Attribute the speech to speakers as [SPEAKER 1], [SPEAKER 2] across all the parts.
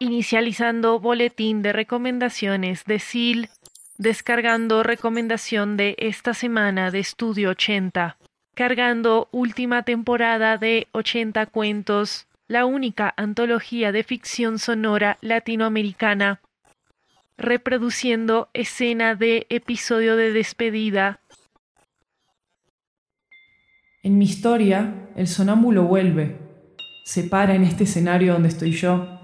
[SPEAKER 1] Inicializando boletín de recomendaciones de SIL, descargando recomendación de esta semana de Estudio 80, cargando última temporada de 80 cuentos, la única antología de ficción sonora latinoamericana, reproduciendo escena de episodio de despedida.
[SPEAKER 2] En mi historia, el sonámbulo vuelve, se para en este escenario donde estoy yo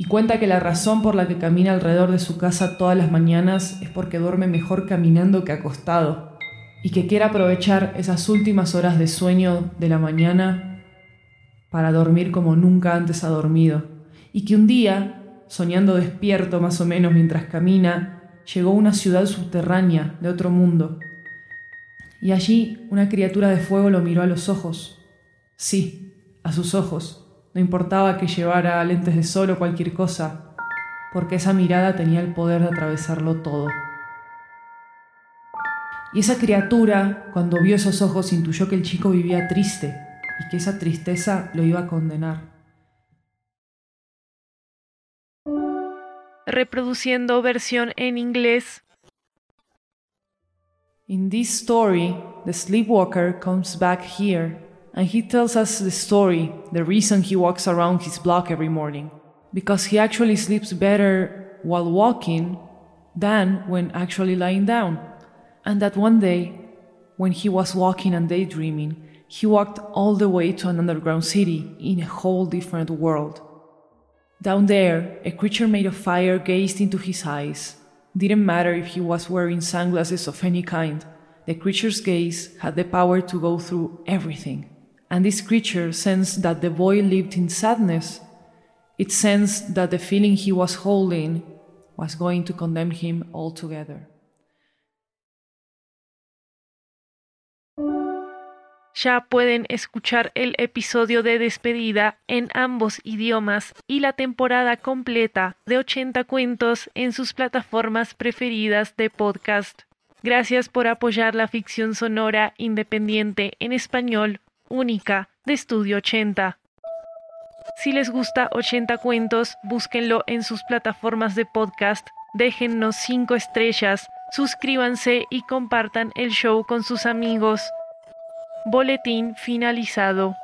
[SPEAKER 2] y cuenta que la razón por la que camina alrededor de su casa todas las mañanas es porque duerme mejor caminando que acostado y que quiere aprovechar esas últimas horas de sueño de la mañana para dormir como nunca antes ha dormido y que un día, soñando despierto más o menos mientras camina, llegó a una ciudad subterránea de otro mundo y allí una criatura de fuego lo miró a los ojos. Sí, a sus ojos. No importaba que llevara lentes de sol o cualquier cosa, porque esa mirada tenía el poder de atravesarlo todo. Y esa criatura, cuando vio esos ojos, intuyó que el chico vivía triste y que esa tristeza lo iba a condenar.
[SPEAKER 1] Reproduciendo versión en inglés
[SPEAKER 2] In this story, the sleepwalker comes back here and he tells us the story, the reason he walks around his block every morning. Because he actually sleeps better while walking than when actually lying down. And that one day, when he was walking and daydreaming, he walked all the way to an underground city in a whole different world. Down there, a creature made of fire gazed into his eyes didn't matter if he was wearing sunglasses of any kind. The creature's gaze had the power to go through everything. And this creature sensed that the boy lived in sadness. It sensed that the feeling he was holding was going to condemn him altogether.
[SPEAKER 1] Ya pueden escuchar el episodio de despedida en ambos idiomas y la temporada completa de 80 cuentos en sus plataformas preferidas de podcast. Gracias por apoyar la ficción sonora independiente en español única de Estudio 80. Si les gusta 80 cuentos, búsquenlo en sus plataformas de podcast, déjennos 5 estrellas, suscríbanse y compartan el show con sus amigos. Boletín finalizado.